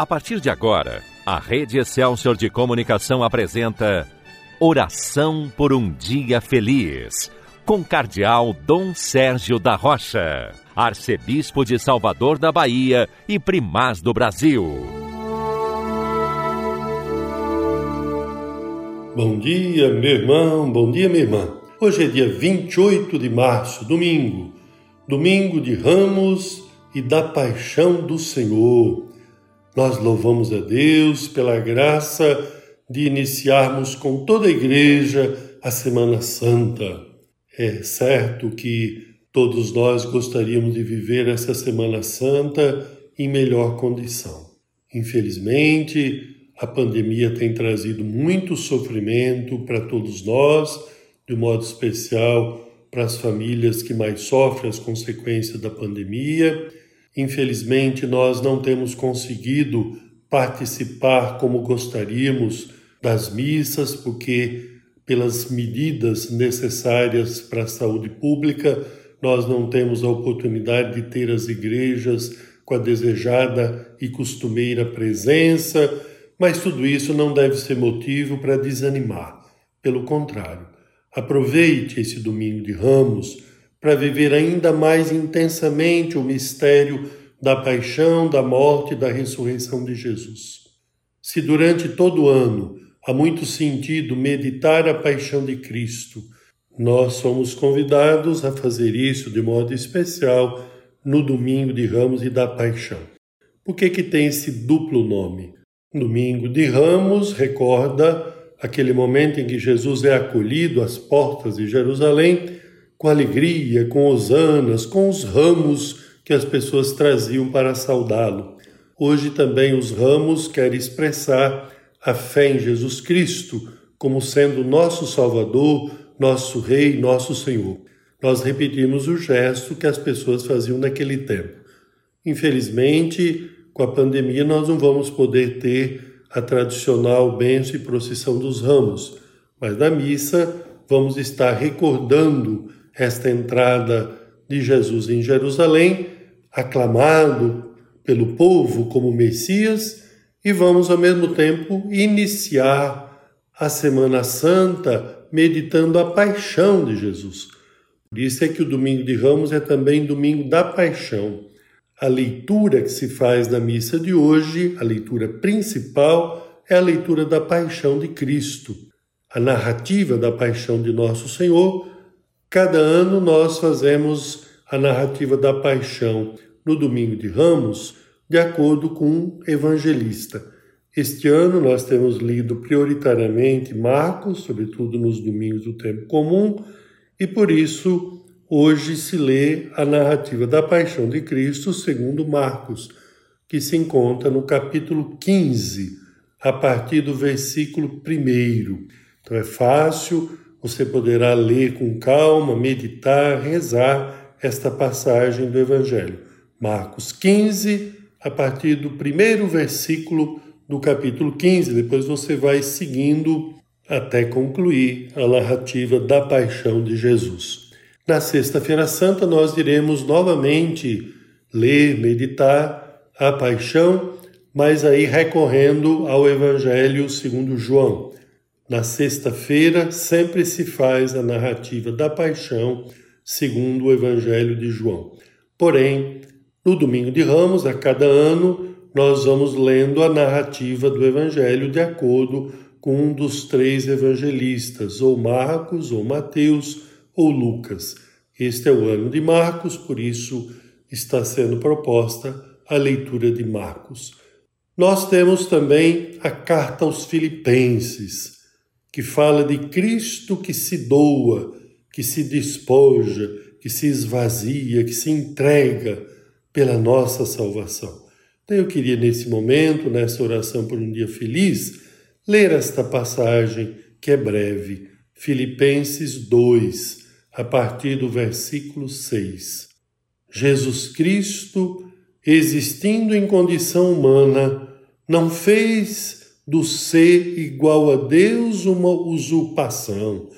A partir de agora, a Rede Excelsior de Comunicação apresenta Oração por um Dia Feliz, com Cardeal Dom Sérgio da Rocha, Arcebispo de Salvador da Bahia e Primaz do Brasil. Bom dia, meu irmão, bom dia, minha irmã. Hoje é dia 28 de março, domingo, domingo de Ramos e da Paixão do Senhor. Nós louvamos a Deus pela graça de iniciarmos com toda a igreja a Semana Santa. É certo que todos nós gostaríamos de viver essa Semana Santa em melhor condição. Infelizmente, a pandemia tem trazido muito sofrimento para todos nós, de modo especial para as famílias que mais sofrem as consequências da pandemia Infelizmente, nós não temos conseguido participar como gostaríamos das missas, porque, pelas medidas necessárias para a saúde pública, nós não temos a oportunidade de ter as igrejas com a desejada e costumeira presença, mas tudo isso não deve ser motivo para desanimar. Pelo contrário, aproveite esse domingo de ramos para viver ainda mais intensamente o mistério da paixão, da morte e da ressurreição de Jesus. Se durante todo o ano há muito sentido meditar a paixão de Cristo, nós somos convidados a fazer isso de modo especial no domingo de Ramos e da Paixão. Por que que tem esse duplo nome? Domingo de Ramos recorda aquele momento em que Jesus é acolhido às portas de Jerusalém com alegria, com hosanas, com os ramos que as pessoas traziam para saudá-lo. Hoje também os ramos querem expressar a fé em Jesus Cristo como sendo nosso Salvador, nosso Rei, nosso Senhor. Nós repetimos o gesto que as pessoas faziam naquele tempo. Infelizmente, com a pandemia, nós não vamos poder ter a tradicional bênção e procissão dos ramos, mas na missa vamos estar recordando esta entrada de Jesus em Jerusalém, aclamado pelo povo como Messias, e vamos ao mesmo tempo iniciar a Semana Santa meditando a paixão de Jesus. Por isso é que o domingo de Ramos é também domingo da paixão. A leitura que se faz na missa de hoje, a leitura principal, é a leitura da paixão de Cristo. A narrativa da paixão de nosso Senhor Cada ano nós fazemos a narrativa da paixão no domingo de Ramos, de acordo com um evangelista. Este ano nós temos lido prioritariamente Marcos, sobretudo nos domingos do tempo comum, e por isso hoje se lê a narrativa da paixão de Cristo segundo Marcos, que se encontra no capítulo 15, a partir do versículo 1. Então é fácil você poderá ler com calma, meditar, rezar esta passagem do Evangelho. Marcos 15, a partir do primeiro versículo do capítulo 15. Depois você vai seguindo até concluir a narrativa da paixão de Jesus. Na Sexta-feira Santa, nós iremos novamente ler, meditar a paixão, mas aí recorrendo ao Evangelho segundo João. Na sexta-feira sempre se faz a narrativa da paixão segundo o Evangelho de João. Porém, no domingo de Ramos, a cada ano, nós vamos lendo a narrativa do Evangelho de acordo com um dos três evangelistas, ou Marcos, ou Mateus, ou Lucas. Este é o ano de Marcos, por isso está sendo proposta a leitura de Marcos. Nós temos também a carta aos Filipenses que fala de Cristo que se doa, que se despoja, que se esvazia, que se entrega pela nossa salvação. Então eu queria nesse momento, nessa oração por um dia feliz, ler esta passagem que é breve, Filipenses 2, a partir do versículo 6. Jesus Cristo, existindo em condição humana, não fez do ser igual a Deus uma usurpação,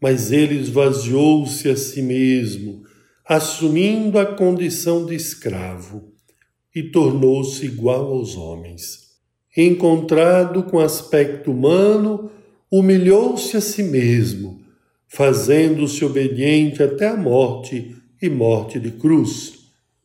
mas ele esvaziou-se a si mesmo, assumindo a condição de escravo, e tornou-se igual aos homens. encontrado com aspecto humano, humilhou-se a si mesmo, fazendo-se obediente até a morte e morte de cruz.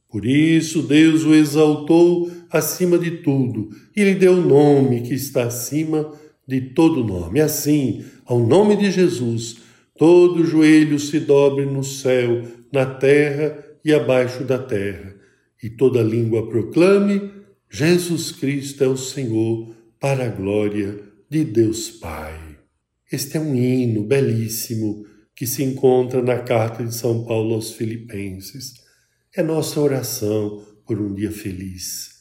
Por isso Deus o exaltou acima de tudo e lhe deu o nome que está acima de todo nome. Assim, ao nome de Jesus, todo joelho se dobre no céu, na terra e abaixo da terra, e toda língua proclame: Jesus Cristo é o Senhor, para a glória de Deus Pai. Este é um hino belíssimo que se encontra na carta de São Paulo aos Filipenses. É nossa oração por um dia feliz.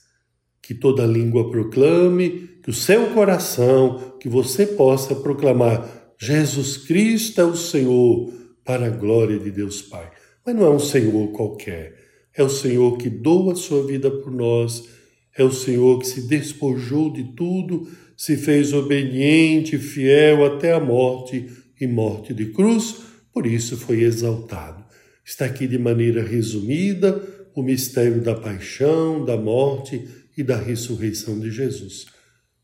Que toda língua proclame, que o seu coração, que você possa proclamar: Jesus Cristo é o Senhor, para a glória de Deus Pai. Mas não é um Senhor qualquer, é o Senhor que doa a sua vida por nós, é o Senhor que se despojou de tudo se fez obediente, fiel até a morte e morte de cruz, por isso foi exaltado. Está aqui de maneira resumida o mistério da paixão, da morte e da ressurreição de Jesus.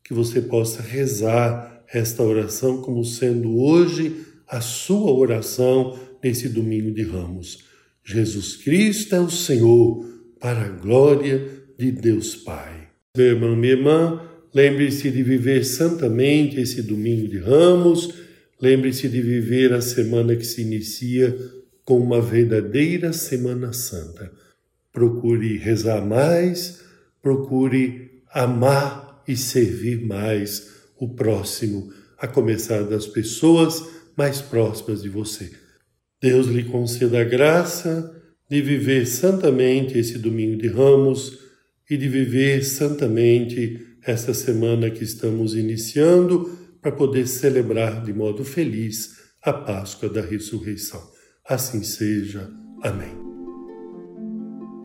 Que você possa rezar esta oração como sendo hoje a sua oração nesse domingo de Ramos. Jesus Cristo é o Senhor, para a glória de Deus Pai. Meu irmão, minha irmã, Lembre-se de viver santamente esse domingo de ramos. Lembre-se de viver a semana que se inicia com uma verdadeira Semana Santa. Procure rezar mais, procure amar e servir mais o próximo, a começar das pessoas mais próximas de você. Deus lhe conceda a graça de viver santamente esse domingo de ramos e de viver santamente esta semana que estamos iniciando para poder celebrar de modo feliz a Páscoa da Ressurreição. Assim seja. Amém.